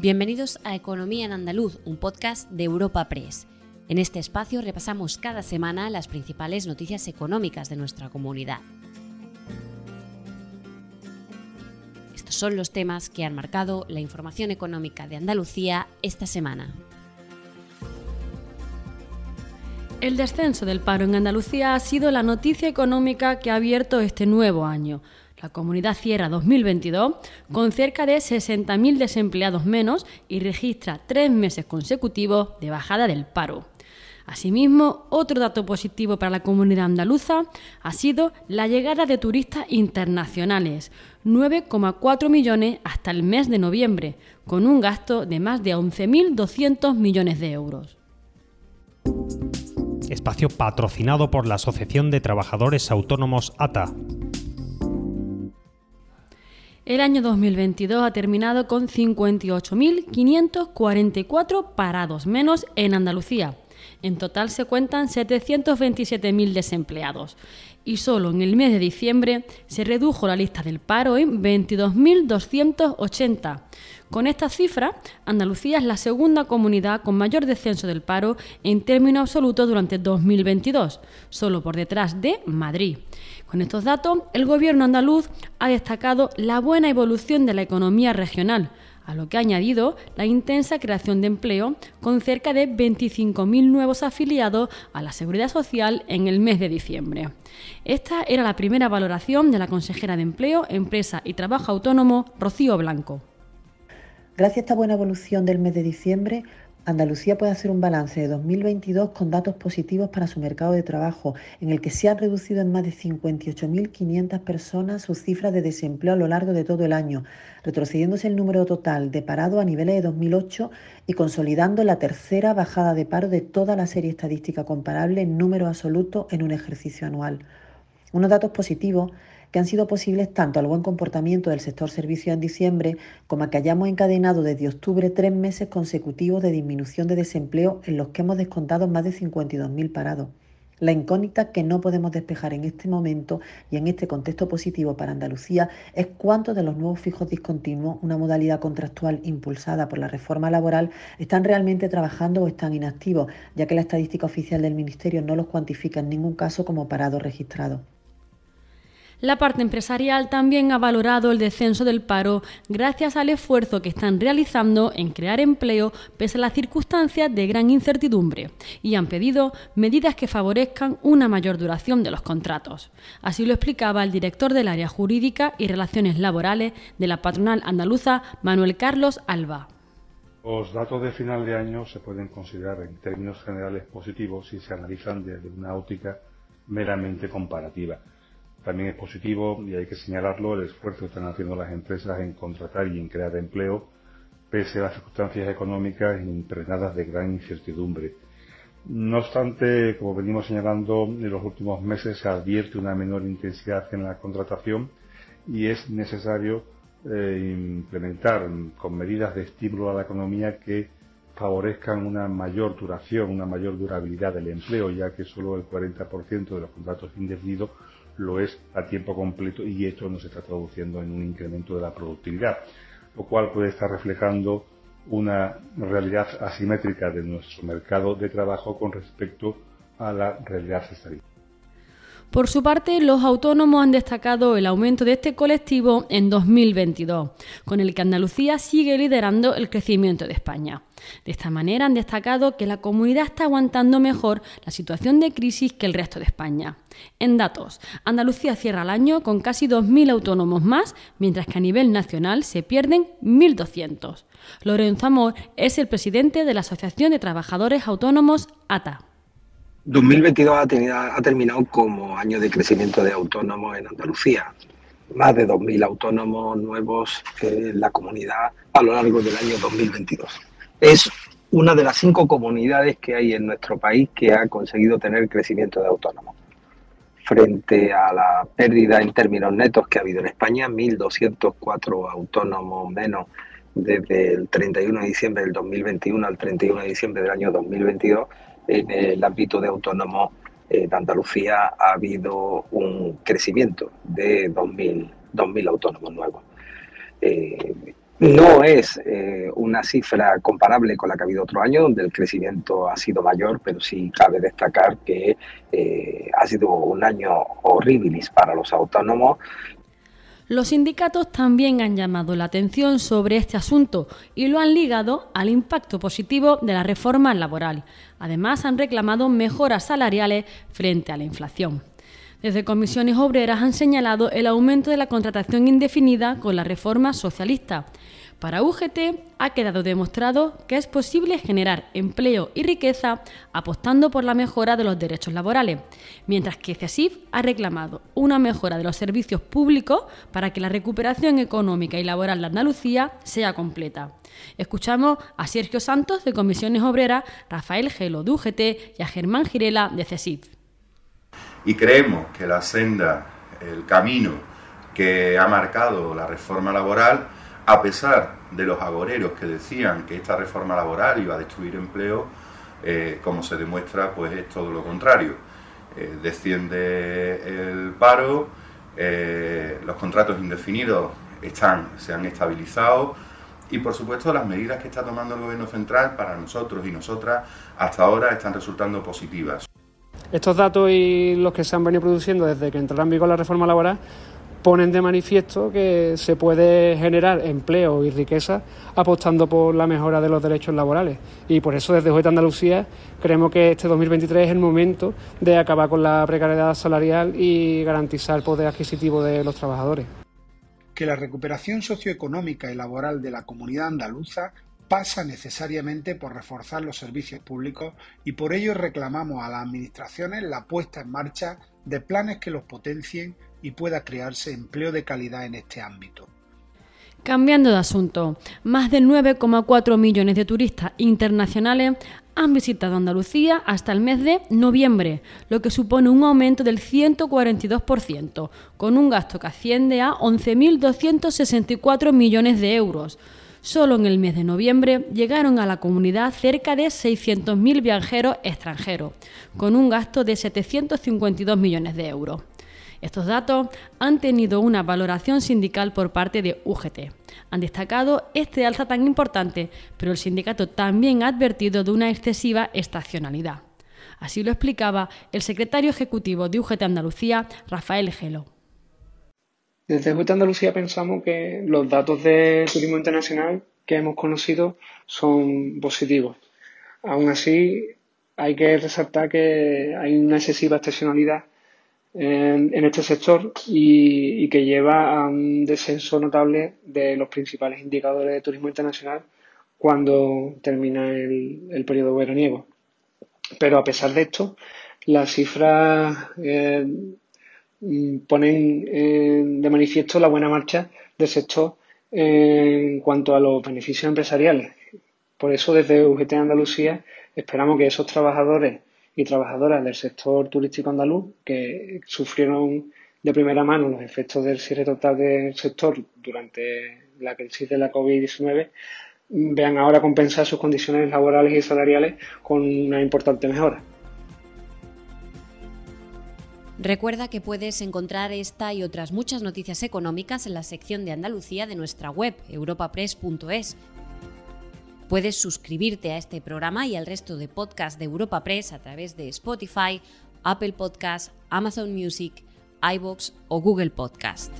Bienvenidos a Economía en Andaluz, un podcast de Europa Press. En este espacio repasamos cada semana las principales noticias económicas de nuestra comunidad. Estos son los temas que han marcado la información económica de Andalucía esta semana. El descenso del paro en Andalucía ha sido la noticia económica que ha abierto este nuevo año. La comunidad cierra 2022 con cerca de 60.000 desempleados menos y registra tres meses consecutivos de bajada del paro. Asimismo, otro dato positivo para la comunidad andaluza ha sido la llegada de turistas internacionales, 9,4 millones hasta el mes de noviembre, con un gasto de más de 11.200 millones de euros espacio patrocinado por la Asociación de Trabajadores Autónomos ATA. El año 2022 ha terminado con 58.544 parados menos en Andalucía. En total se cuentan 727.000 desempleados y solo en el mes de diciembre se redujo la lista del paro en 22.280. Con esta cifra, Andalucía es la segunda comunidad con mayor descenso del paro en términos absolutos durante 2022, solo por detrás de Madrid. Con estos datos, el gobierno andaluz ha destacado la buena evolución de la economía regional, a lo que ha añadido la intensa creación de empleo con cerca de 25.000 nuevos afiliados a la Seguridad Social en el mes de diciembre. Esta era la primera valoración de la consejera de Empleo, Empresa y Trabajo Autónomo, Rocío Blanco. Gracias a esta buena evolución del mes de diciembre, Andalucía puede hacer un balance de 2022 con datos positivos para su mercado de trabajo, en el que se han reducido en más de 58.500 personas sus cifras de desempleo a lo largo de todo el año, retrocediéndose el número total de parados a niveles de 2008 y consolidando la tercera bajada de paro de toda la serie estadística comparable en número absoluto en un ejercicio anual. Unos datos positivos que han sido posibles tanto al buen comportamiento del sector servicios en diciembre como a que hayamos encadenado desde octubre tres meses consecutivos de disminución de desempleo en los que hemos descontado más de 52.000 parados. La incógnita que no podemos despejar en este momento y en este contexto positivo para Andalucía es cuántos de los nuevos fijos discontinuos, una modalidad contractual impulsada por la reforma laboral, están realmente trabajando o están inactivos, ya que la estadística oficial del Ministerio no los cuantifica en ningún caso como parados registrados. La parte empresarial también ha valorado el descenso del paro gracias al esfuerzo que están realizando en crear empleo pese a las circunstancias de gran incertidumbre y han pedido medidas que favorezcan una mayor duración de los contratos. Así lo explicaba el director del área jurídica y relaciones laborales de la patronal andaluza, Manuel Carlos Alba. Los datos de final de año se pueden considerar en términos generales positivos si se analizan desde una óptica meramente comparativa. También es positivo, y hay que señalarlo, el esfuerzo que están haciendo las empresas en contratar y en crear empleo, pese a las circunstancias económicas impregnadas de gran incertidumbre. No obstante, como venimos señalando, en los últimos meses se advierte una menor intensidad en la contratación y es necesario eh, implementar con medidas de estímulo a la economía que favorezcan una mayor duración, una mayor durabilidad del empleo, ya que solo el 40% de los contratos indefinidos lo es a tiempo completo y esto no se está traduciendo en un incremento de la productividad, lo cual puede estar reflejando una realidad asimétrica de nuestro mercado de trabajo con respecto a la realidad estadística. Por su parte, los autónomos han destacado el aumento de este colectivo en 2022, con el que Andalucía sigue liderando el crecimiento de España. De esta manera han destacado que la comunidad está aguantando mejor la situación de crisis que el resto de España. En datos, Andalucía cierra el año con casi 2.000 autónomos más, mientras que a nivel nacional se pierden 1.200. Lorenzo Amor es el presidente de la Asociación de Trabajadores Autónomos ATA. 2022 ha, terminado como año de crecimiento de autónomos en Andalucía. Más de 2.000 autónomos nuevos en la comunidad a lo largo del año 2022. Es una de las cinco comunidades que hay en nuestro país que ha conseguido tener crecimiento de autónomos. Frente a la pérdida en términos netos que ha habido en España, 1.204 autónomos menos desde el 31 de diciembre del 2021 al 31 de diciembre del año 2022, en el ámbito de autónomos eh, de Andalucía ha habido un crecimiento de 2.000, 2000 autónomos nuevos. Eh, No es eh, una cifra comparable con la que ha habido otro año, donde el crecimiento ha sido mayor, pero sí cabe destacar que ha sido un año horribilis para los autónomos. Los sindicatos también han llamado la atención sobre este asunto y lo han ligado al impacto positivo de la reforma laboral. Además, han reclamado mejoras salariales frente a la inflación. Desde comisiones obreras han señalado el aumento de la contratación indefinida con la reforma socialista. Para UGT ha quedado demostrado que es posible generar empleo y riqueza apostando por la mejora de los derechos laborales, mientras que CESIF ha reclamado una mejora de los servicios públicos para que la recuperación económica y laboral de Andalucía sea completa. Escuchamos a Sergio Santos de Comisiones Obreras, Rafael Gelo de UGT y a Germán Girela de CESIF y creemos que la senda, el camino que ha marcado la reforma laboral, a pesar de los agoreros que decían que esta reforma laboral iba a destruir empleo, eh, como se demuestra, pues es todo lo contrario. Eh, desciende el paro, eh, los contratos indefinidos están, se han estabilizado y por supuesto las medidas que está tomando el gobierno central para nosotros y nosotras hasta ahora están resultando positivas. Estos datos y los que se han venido produciendo desde que entró en vigor la reforma laboral ponen de manifiesto que se puede generar empleo y riqueza apostando por la mejora de los derechos laborales. Y por eso desde Jueta Andalucía creemos que este 2023 es el momento de acabar con la precariedad salarial y garantizar el poder adquisitivo de los trabajadores. Que la recuperación socioeconómica y laboral de la comunidad andaluza pasa necesariamente por reforzar los servicios públicos y por ello reclamamos a las administraciones la puesta en marcha de planes que los potencien y pueda crearse empleo de calidad en este ámbito. Cambiando de asunto, más de 9,4 millones de turistas internacionales han visitado Andalucía hasta el mes de noviembre, lo que supone un aumento del 142%, con un gasto que asciende a 11.264 millones de euros. Solo en el mes de noviembre llegaron a la comunidad cerca de 600.000 viajeros extranjeros, con un gasto de 752 millones de euros. Estos datos han tenido una valoración sindical por parte de UGT. Han destacado este alza tan importante, pero el sindicato también ha advertido de una excesiva estacionalidad. Así lo explicaba el secretario ejecutivo de UGT Andalucía, Rafael Gelo. Desde Jueta Andalucía pensamos que los datos de turismo internacional que hemos conocido son positivos. Aún así, hay que resaltar que hay una excesiva estacionalidad en, este sector y, que lleva a un descenso notable de los principales indicadores de turismo internacional cuando termina el, periodo veraniego. Pero a pesar de esto, las cifras eh, ponen eh, de manifiesto la buena marcha del sector en cuanto a los beneficios empresariales. Por eso, desde UGT Andalucía esperamos que esos trabajadores y trabajadoras del sector turístico andaluz que sufrieron de primera mano los efectos del cierre total del sector durante la crisis de la COVID-19 vean ahora compensar sus condiciones laborales y salariales con una importante mejora. Recuerda que puedes encontrar esta y otras muchas noticias económicas en la sección de Andalucía de nuestra web, europapress.es. Puedes suscribirte a este programa y al resto de podcasts de Europa Press a través de Spotify, Apple Podcasts, Amazon Music, iBox o Google Podcast.